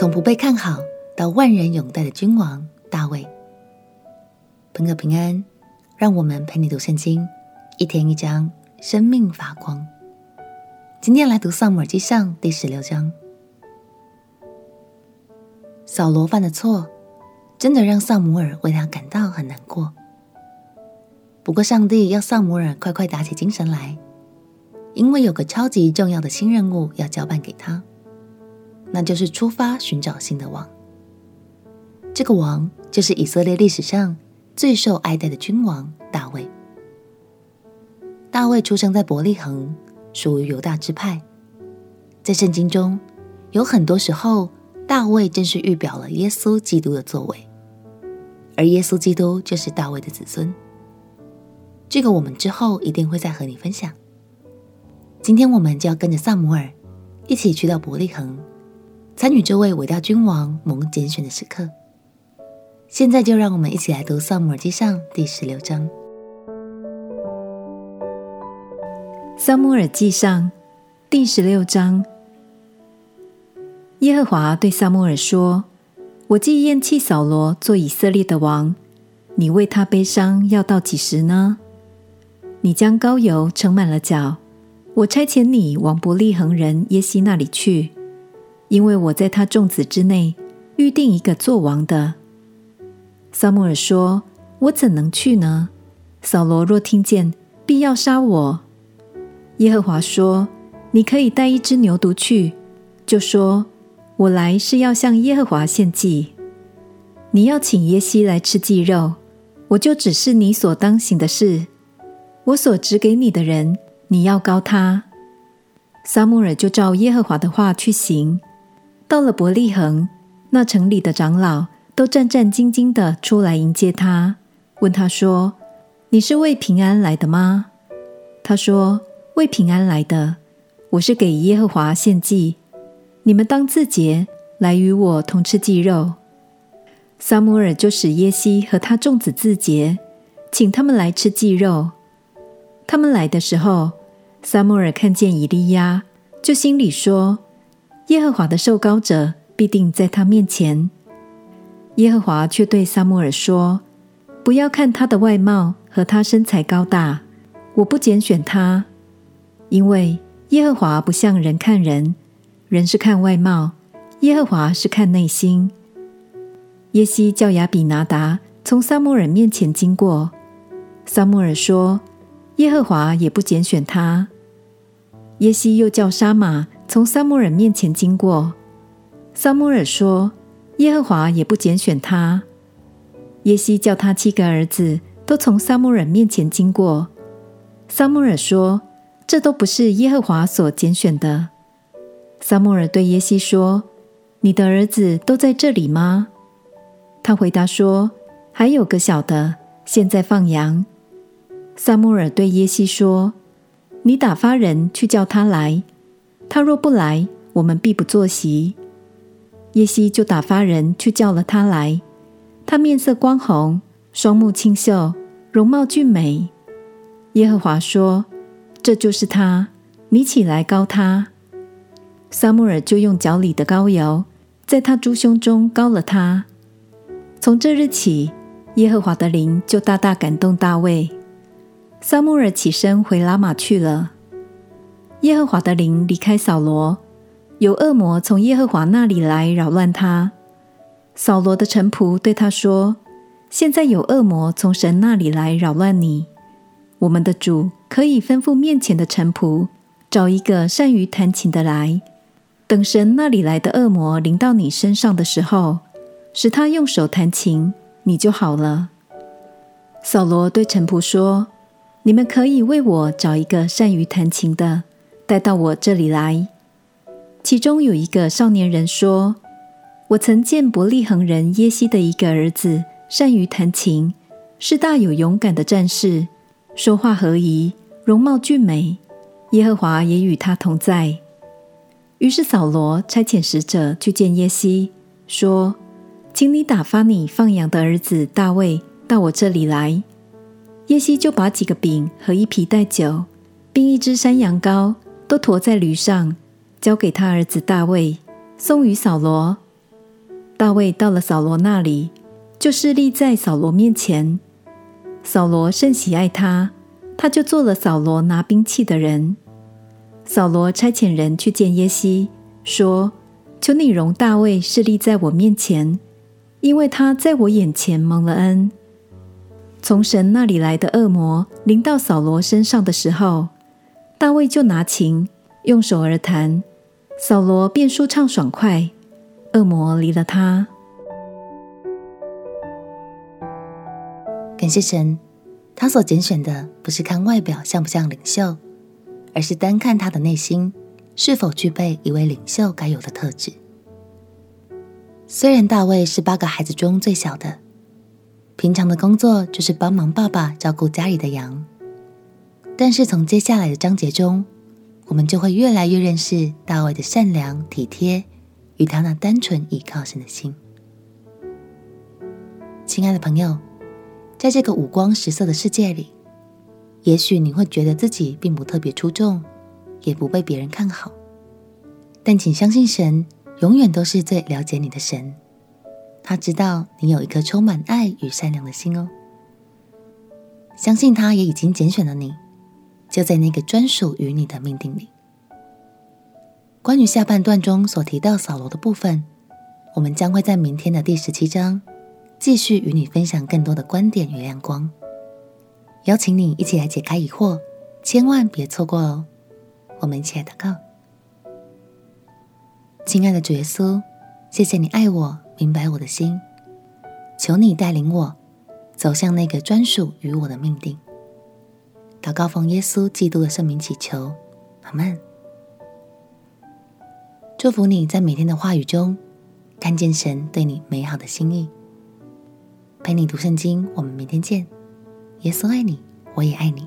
从不被看好到万人拥戴的君王大卫。朋友平安，让我们陪你读圣经，一天一章，生命发光。今天来读《撒母耳记上》第十六章。扫罗犯的错，真的让撒母耳为他感到很难过。不过，上帝要撒母耳快快打起精神来，因为有个超级重要的新任务要交办给他，那就是出发寻找新的王。这个王就是以色列历史上最受爱戴的君王大卫。大卫出生在伯利恒，属于犹大支派。在圣经中，有很多时候，大卫正是预表了耶稣基督的作为，而耶稣基督就是大卫的子孙。这个我们之后一定会再和你分享。今天我们就要跟着撒母耳一起去到伯利恒，参与这位伟大君王蒙拣选的时刻。现在就让我们一起来读《撒母耳记上》第十六章。《撒母耳记上》第十六章，耶和华对撒母耳说：“我既厌弃扫罗做以色列的王，你为他悲伤要到几时呢？”你将膏油盛满了脚，我差遣你往伯利恒人耶西那里去，因为我在他众子之内预定一个做王的。撒母耳说：“我怎能去呢？扫罗若听见，必要杀我。”耶和华说：“你可以带一只牛犊去，就说：我来是要向耶和华献祭。你要请耶西来吃祭肉，我就只是你所当行的事。”我所指给你的人，你要膏他。撒母耳就照耶和华的话去行。到了伯利恒，那城里的长老都战战兢兢地出来迎接他，问他说：“你是为平安来的吗？”他说：“为平安来的。我是给耶和华献祭。你们当自洁，来与我同吃祭肉。”撒母耳就使耶西和他众子自洁，请他们来吃祭肉。他们来的时候，撒母耳看见以利亚，就心里说：“耶和华的受膏者必定在他面前。”耶和华却对撒母耳说：“不要看他的外貌和他身材高大，我不拣选他，因为耶和华不像人看人，人是看外貌，耶和华是看内心。”耶西叫亚比拿达从撒母耳面前经过，撒母耳说。耶和华也不拣选他。耶西又叫沙玛从撒母耳面前经过，撒母耳说：“耶和华也不拣选他。”耶西叫他七个儿子都从撒母耳面前经过，撒母耳说：“这都不是耶和华所拣选的。”撒母耳对耶西说：“你的儿子都在这里吗？”他回答说：“还有个小的，现在放羊。”撒母耳对耶西说：“你打发人去叫他来。他若不来，我们必不坐席。”耶西就打发人去叫了他来。他面色光红，双目清秀，容貌俊美。耶和华说：“这就是他，你起来膏他。”撒母耳就用脚里的膏油，在他猪胸中膏了他。从这日起，耶和华的灵就大大感动大卫。撒母耳起身回拉玛去了。耶和华的灵离开扫罗，有恶魔从耶和华那里来扰乱他。扫罗的臣仆对他说：“现在有恶魔从神那里来扰乱你，我们的主可以吩咐面前的臣仆找一个善于弹琴的来，等神那里来的恶魔临到你身上的时候，使他用手弹琴，你就好了。”扫罗对臣仆说。你们可以为我找一个善于弹琴的，带到我这里来。其中有一个少年人说：“我曾见伯利恒人耶西的一个儿子善于弹琴，是大有勇敢的战士，说话和宜，容貌俊美。耶和华也与他同在。”于是扫罗差遣使者去见耶西，说：“请你打发你放羊的儿子大卫到我这里来。”耶西就把几个饼和一皮袋酒，并一只山羊羔，都驮在驴上，交给他儿子大卫，送与扫罗。大卫到了扫罗那里，就侍立在扫罗面前。扫罗甚喜爱他，他就做了扫罗拿兵器的人。扫罗差遣人去见耶西，说：“求你容大卫侍立在我面前，因为他在我眼前蒙了恩。”从神那里来的恶魔临到扫罗身上的时候，大卫就拿琴用手而弹，扫罗便舒畅爽快，恶魔离了他。感谢神，他所拣选的不是看外表像不像领袖，而是单看他的内心是否具备一位领袖该有的特质。虽然大卫是八个孩子中最小的。平常的工作就是帮忙爸爸照顾家里的羊，但是从接下来的章节中，我们就会越来越认识大卫的善良、体贴与他那单纯倚靠神的心。亲爱的朋友，在这个五光十色的世界里，也许你会觉得自己并不特别出众，也不被别人看好，但请相信神永远都是最了解你的神。他知道你有一颗充满爱与善良的心哦，相信他也已经拣选了你，就在那个专属于你的命定里。关于下半段中所提到扫罗的部分，我们将会在明天的第十七章继续与你分享更多的观点与亮光，邀请你一起来解开疑惑，千万别错过哦！我们一起来祷告，亲爱的主耶稣，谢谢你爱我。明白我的心，求你带领我走向那个专属于我的命定。祷告奉耶稣基督的圣名祈求，阿门。祝福你在每天的话语中看见神对你美好的心意。陪你读圣经，我们明天见。耶稣爱你，我也爱你。